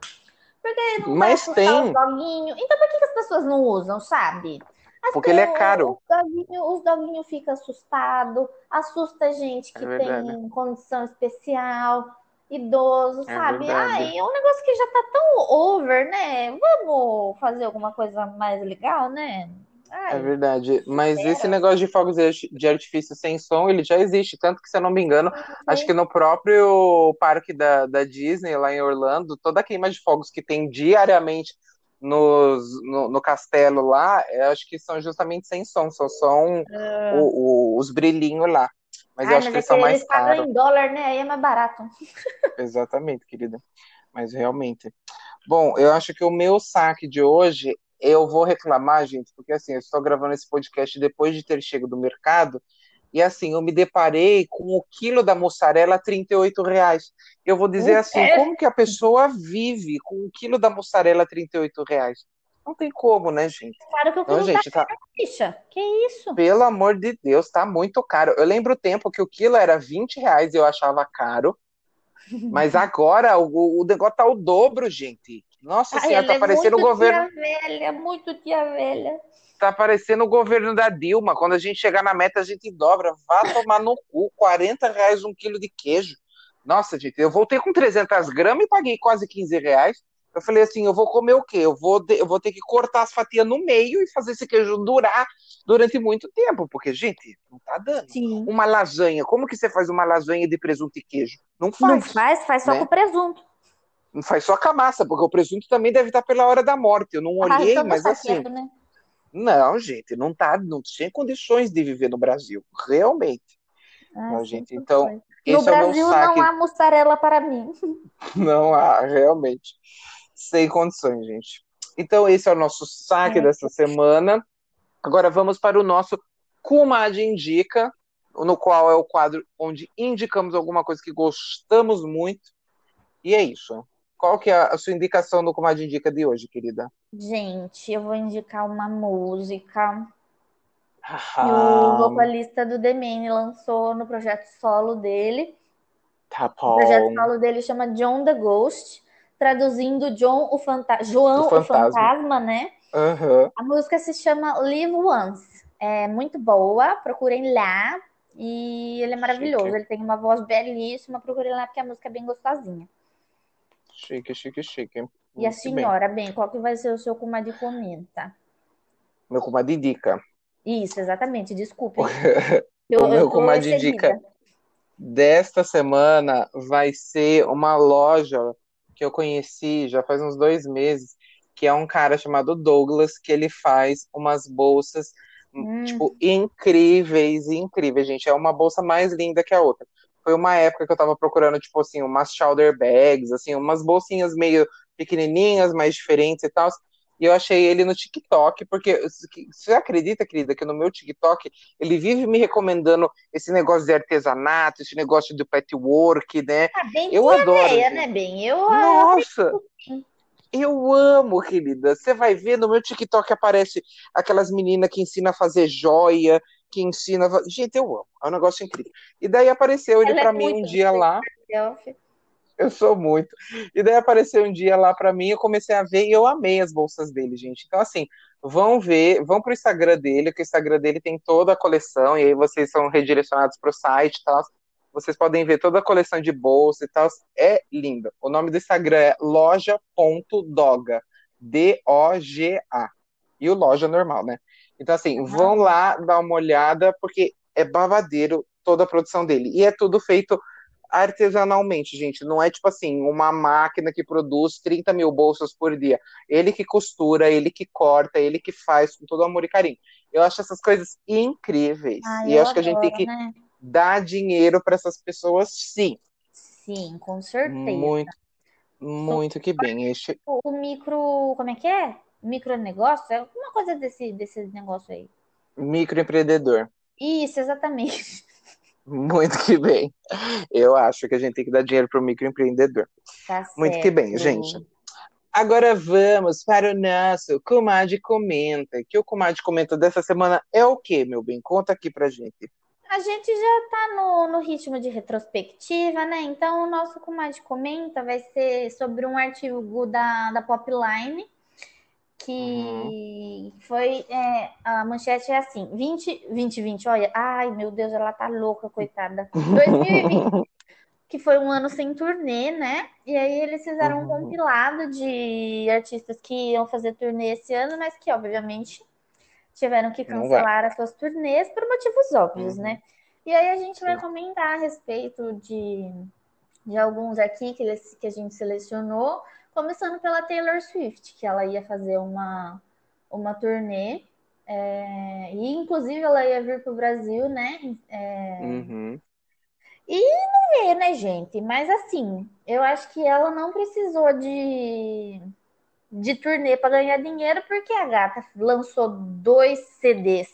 Porque não Mas tem, doguinhos. Então por que que as pessoas não usam, sabe? As porque ele é caro. Os doguinhos os doguinho ficam assustados, assusta gente É que verdade. tem condição especial, idoso, É sabe? verdade. Ai, é um negócio que já tá tão over, né? Vamos fazer alguma coisa mais legal, né? É Ai, verdade, mas esse supera. negócio de fogos de artifício sem som, ele já existe, tanto que, se eu não me engano, acho que no próprio parque da, da Disney, lá em Orlando, toda a queima de fogos que tem diariamente nos, no, no castelo lá, eu acho que são justamente sem som, só são o- o- os brilhinhos lá. Mas eu Ai, acho mas que é eles são que mais eles pagam caros. em dólar, né? Aí é mais barato. Exatamente, querida. Mas realmente. Bom, eu acho que o meu saque de hoje, eu vou reclamar, gente, porque assim, eu estou gravando esse podcast depois de ter chegado do mercado E assim, eu me deparei com o quilo da mussarela a 38 reais. Eu vou dizer assim, quê? como que a pessoa vive com o quilo da mussarela a 38 reais? Não tem como, né, gente? Claro que o Não, quilo tá gente, tá, ficha. Que isso? pelo amor de Deus, tá muito caro. Eu lembro o tempo que o quilo era 20 reais e eu achava caro, mas agora o, o negócio tá o dobro, gente. Nossa Ai, senhora, tá é parecendo o muito governo, velha, muito tia velha. Tá parecendo o governo da Dilma. Quando a gente chegar na meta, a gente dobra. Vá tomar no cu, 40 reais um quilo de queijo. Nossa, gente, eu voltei com 300 gramas e paguei quase 15 reais. Eu falei assim, eu vou comer o quê? Eu vou, de- eu vou ter que cortar as fatias no meio e fazer esse queijo durar durante muito tempo, porque, gente, não tá dando. Sim. Uma lasanha, como que você faz uma lasanha de presunto e queijo? Não Não faz. faz, faz só né? com presunto. Não faz só com a massa, porque o presunto também deve estar pela hora da morte. Eu não Ah, olhei, então mas assim, né? Não, gente, não tá, não tem condições de viver no Brasil, realmente. Ah, Não, gente, então. No é Brasil não há mussarela para mim. Não há, realmente. Sem condições, gente. Então, esse é o nosso saque É. dessa semana. Agora vamos para o nosso Comadre Indica, no qual é o quadro onde indicamos alguma coisa que gostamos muito. E é isso. Qual que é a sua indicação no Comadre Indica de hoje, querida? Gente, eu vou indicar uma música que o Ah, vocalista do The Man lançou no projeto solo dele. tá O projeto bom. solo dele chama John the Ghost, traduzindo John o Fanta João O o fantasma. Fantasma, né? Aham. A música se chama Live Once. É muito boa, procurem lá. E ele é maravilhoso. Chique. Ele tem uma voz belíssima. Procurem lá porque a música é bem gostosinha. Chique, chique, chique. E a Muito bem. senhora, bem, qual que vai ser o seu comadre comenta? Meu comadre indica. Isso, exatamente. Desculpe. Eu, O eu meu tô comadre indica desta semana vai ser uma loja que eu conheci já faz uns dois meses, que é um cara chamado Douglas, que ele faz umas bolsas, Hum. tipo, incríveis, incríveis, gente. É uma bolsa mais linda que a outra. Foi uma época que eu tava procurando, tipo assim, umas shoulder bags, assim, umas bolsinhas meio pequenininhas, mais diferentes e tal. E eu achei ele no TikTok, porque você acredita, querida, que no meu TikTok ele vive me recomendando esse negócio de artesanato, esse negócio do patchwork, né? Ah, bem Eu adoro, gente. né, bem? Eu, Nossa! Eu amo, querida. Você vai ver no meu TikTok aparece aquelas meninas que ensinam a fazer joia, que ensina. Gente, eu amo. É um negócio incrível. E daí apareceu ele Ela é pra mim um dia lá. Eu sou muito. E daí apareceu um dia lá pra mim, eu comecei a ver e eu amei as bolsas dele, gente. Então, assim, vão ver, vão pro Instagram dele, que o Instagram dele tem toda a coleção, e aí vocês são redirecionados pro site e tal. Vocês podem ver toda a coleção de bolsa e tal. É linda. O nome do Instagram é loja.doga. D-O-G-A. E o loja normal, né? Então, assim, vão lá dar uma olhada, porque é babadeiro toda a produção dele. E é tudo feito artesanalmente, gente. Não é tipo assim, uma máquina que produz 30 mil bolsas por dia. Ele que costura, ele que corta, ele que faz com todo amor e carinho. Eu acho essas coisas incríveis. Ai, e eu acho que a gente tem que né? dar dinheiro para essas pessoas, sim. Sim, com certeza. Muito, muito que bem. Este, o micro, como é que é? Micronegócio? É alguma coisa desse, desse negócio aí. microempreendedor. Isso, exatamente. Muito que bem. Eu acho que a gente tem que dar dinheiro para o microempreendedor. Tá Muito que bem, gente. Agora vamos para o nosso Comadre Comenta. Que o Comadre Comenta dessa semana é o quê, meu bem? Conta aqui pra gente. A gente já tá no, no ritmo de retrospectiva, né? Então, o nosso Comadre Comenta vai ser sobre um artigo da, da Popline, que foi. é, a manchete é assim: 20, 2020, olha, ai meu Deus, ela tá louca, coitada. 2020, que foi um ano sem turnê, né? E aí eles fizeram um Uhum. compilado de artistas que iam fazer turnê esse ano, mas que, obviamente, tiveram que cancelar as suas turnês por motivos óbvios, Uhum. né? E aí a gente vai comentar a respeito de, de alguns aqui que, eles, que a gente selecionou, começando pela Taylor Swift, que ela ia fazer uma, uma turnê, é, e inclusive ela ia vir para o Brasil, né? É, Uhum. é, né, gente? Mas assim, eu acho que ela não precisou de, de turnê para ganhar dinheiro, porque a gata lançou dois CDs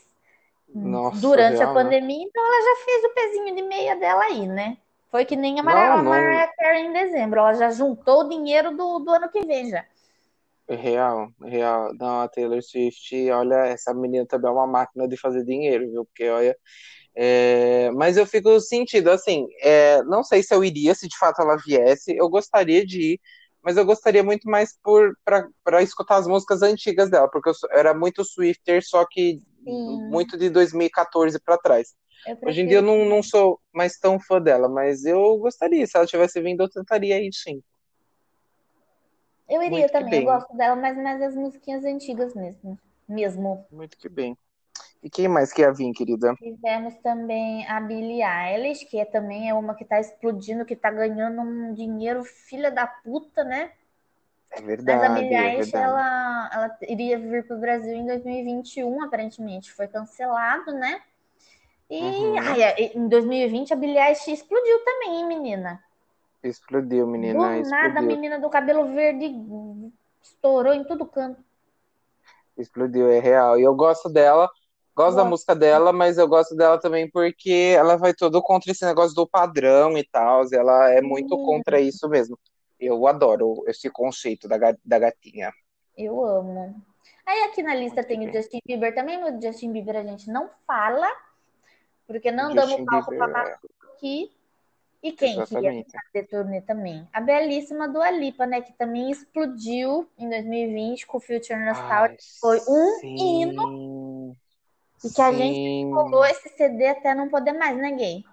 Nossa, durante a real, né? pandemia, então ela já fez o pezinho de meia dela aí, né? Foi que nem a Mariah, Não, Carey em dezembro, ela já juntou o dinheiro do, do ano que vem já. real, real. Não, a Taylor Swift, olha, essa menina também é uma máquina de fazer dinheiro, viu? Porque, olha, é, mas eu fico sentindo, assim, é, não sei se eu iria, se de fato ela viesse, eu gostaria de ir, mas eu gostaria muito mais por para escutar as músicas antigas dela, porque eu era muito Swifter, só que Sim, muito de 2014 para trás. Eu Hoje em dia eu não, não sou mais tão fã dela, mas eu gostaria, se ela tivesse vindo, eu tentaria ir sim. Eu iria Muito também, eu gosto dela, mas mais as musiquinhas antigas mesmo. Mesmo. muito que bem. E quem mais que ia vir, querida? Tivemos também a Billie Eilish, que é, também é uma que tá explodindo, que tá ganhando um dinheiro filha da puta, né? É Mas a Billie verdade, é Eilish, verdade. ela, ela iria vir para o Brasil em 2021, aparentemente. Foi cancelado, né? E Uhum. ai, em 2020 a Billie Eilish explodiu também, hein, menina? Explodiu, Do menina, nada a explodiu. menina do cabelo verde estourou em todo canto. Explodiu, é real. E eu gosto dela, gosto da música dela, mas eu gosto dela também porque ela vai todo contra esse negócio do padrão e tal. Ela é muito contra isso mesmo. Eu adoro esse conceito da, da gatinha. Eu amo. Aí aqui na lista tem o. Justin Bieber também, mas o Justin Bieber a gente não fala, porque não damos Justin palco para Bieber, aqui. E é, quem que ia exatamente. fazer turnê também? A belíssima Dua Lipa, né? Que também explodiu em 2020 com o Future Nostalgia. Foi um hino sim, e que a gente colou sim. esse CD até não poder mais, né, gay?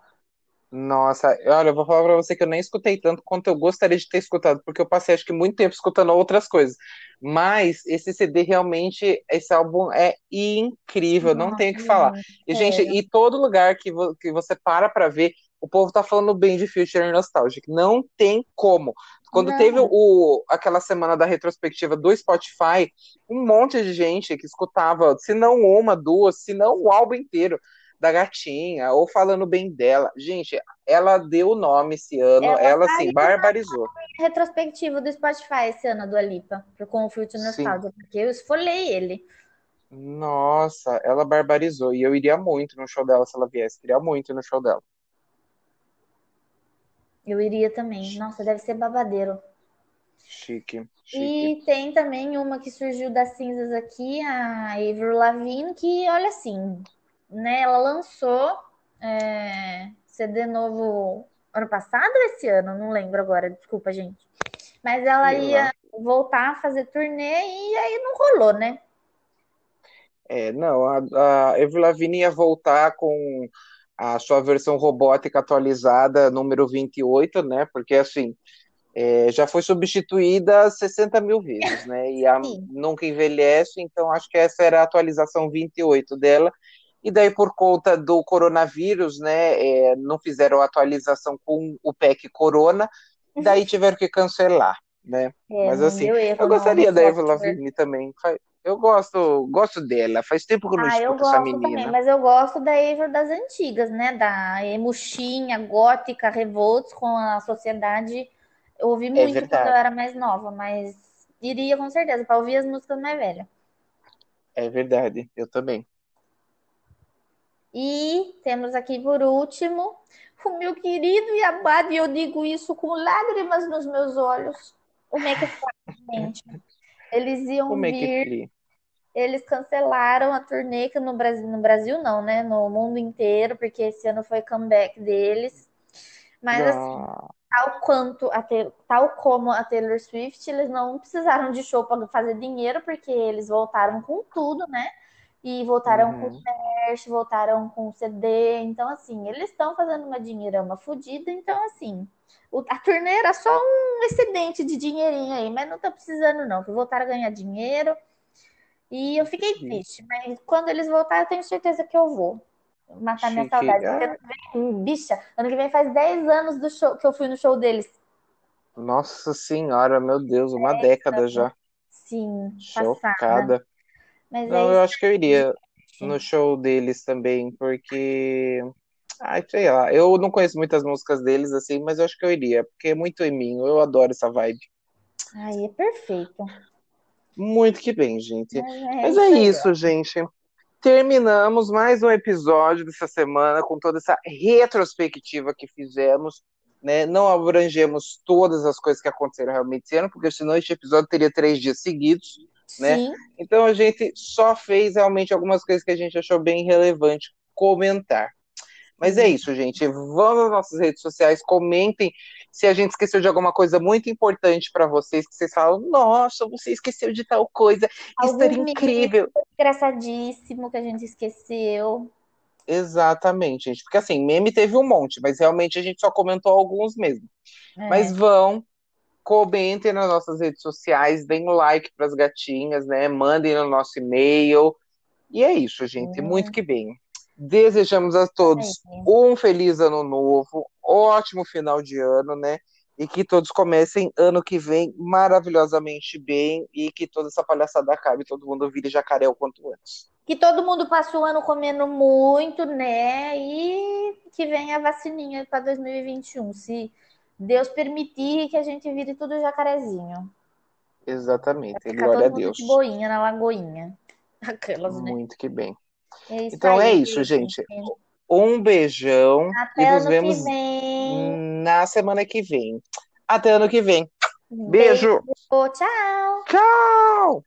Nossa, olha, eu vou falar pra você que eu nem escutei tanto quanto eu gostaria de ter escutado, porque eu passei acho que muito tempo escutando outras coisas. Mas esse CD realmente, esse álbum é incrível, não tenho o que falar. gente, E, gente, sério. e todo lugar que, vo- que você para pra ver, o povo tá falando bem de Future Nostalgic. Não tem como. Quando teve Não, o, aquela semana da retrospectiva do Spotify, um monte de gente que escutava, se não uma, duas, se não o álbum inteiro da gatinha, ou falando bem dela. Gente, ela deu o nome esse ano, ela ela assim, saiu na barbarizou. retrospectiva do Spotify esse ano, a Dua Lipa, com o Sim. Nostalgia, porque eu esfolei ele. Nossa, ela barbarizou. E eu iria muito no show dela se ela viesse. Iria muito no show dela. Eu iria também. Nossa, deve ser babadeiro. Chique, chique. E tem também uma que surgiu das cinzas aqui, a Avril Lavigne, que olha assim, né? Ela lançou é, CD novo ano passado ou esse ano? Não lembro agora, desculpa, gente. Mas ela ia lá. voltar a fazer turnê e aí não rolou, né? É, não, a, a Avril Lavigne ia voltar com a sua versão robótica atualizada, número 28, né? Porque assim, é, já foi substituída 60 mil vezes, né? E a, nunca envelhece, então acho que essa era a atualização 28 dela. E daí, por conta do coronavírus, né, é, não fizeram a atualização com o PEC Corona, daí tiveram que cancelar, né? É, Mas assim, eu gostaria da software. Lavigne também. Eu gosto, gosto dela. Faz tempo que eu não Ah, eu escuto essa gosto também, menina. mas eu gosto da Avril das antigas, né? Da emuxinha, gótica, revolts com a sociedade. Eu ouvi É muito quando eu era mais nova, mas iria com certeza para ouvir as músicas mais velhas. é verdade. Eu também. E temos aqui por último o meu querido e amado, e eu digo isso com lágrimas nos meus olhos, o McFly, gente. Eles iam é que vir, eles cancelaram a turnê que no Brasil, no Brasil não, né? No mundo inteiro, porque esse ano foi comeback deles. Mas assim, Ah, tal quanto a Taylor- tal como a Taylor Swift, eles não precisaram de show para fazer dinheiro, porque eles voltaram com tudo, né? E voltaram com uhum. merch, voltaram com CD. Então, assim, eles estão fazendo uma dinheirama fodida. Então, assim, o- a turnê era só um excedente de dinheirinho aí, mas não tá precisando, não. Que voltaram a ganhar dinheiro. E eu fiquei Chique, triste, mas quando eles voltarem, eu tenho certeza que eu vou matar minha chique. saudade. Ano que vem, bicha, ano que vem faz 10 anos do show que eu fui no show deles. nossa senhora, meu Deus, uma década já. Sim, passada. Mas é Não, eu isso acho que eu iria no show deles também, porque. Ai, sei lá, eu não conheço muitas músicas deles assim, mas eu acho que eu iria, porque é muito em mim, eu adoro essa vibe. Ai, é perfeito. Muito que bem, gente. Mas é Mas é isso ó. isso, gente. terminamos mais um episódio dessa semana com toda essa retrospectiva que fizemos. Né? Não abrangemos todas as coisas que aconteceram realmente esse ano, porque senão este episódio teria três dias seguidos. Né? Então a gente só fez realmente algumas coisas que a gente achou bem relevante comentar. Mas é isso, gente. Vão nas nossas redes sociais, comentem se a gente esqueceu de alguma coisa muito importante para vocês, que vocês falam, nossa, você esqueceu de tal coisa, isso era incrível. Engraçadíssimo que a gente esqueceu. Exatamente, gente. Porque assim, meme teve um monte, mas realmente a gente só comentou alguns mesmo. É. Mas vão, comentem nas nossas redes sociais, deem um like para as gatinhas, né? Mandem no nosso e-mail. E é isso, gente. É. Muito que bem. Desejamos a todos um feliz ano novo, ótimo final de ano, né? E que todos comecem ano que vem maravilhosamente bem e que toda essa palhaçada acabe, todo mundo vire jacaré o quanto antes. Que todo mundo passe o ano comendo muito, né? E que venha a vacininha para 2021. Se Deus permitir que a gente vire tudo jacarezinho. Exatamente. Glória a Deus. De boinha na lagoinha. Aquelas, né? Muito que bem. É então aí, é isso, gente. Um beijão. Até e nos vemos na semana que vem. Até ano que vem. Beijo. Beijo. Tchau. Tchau.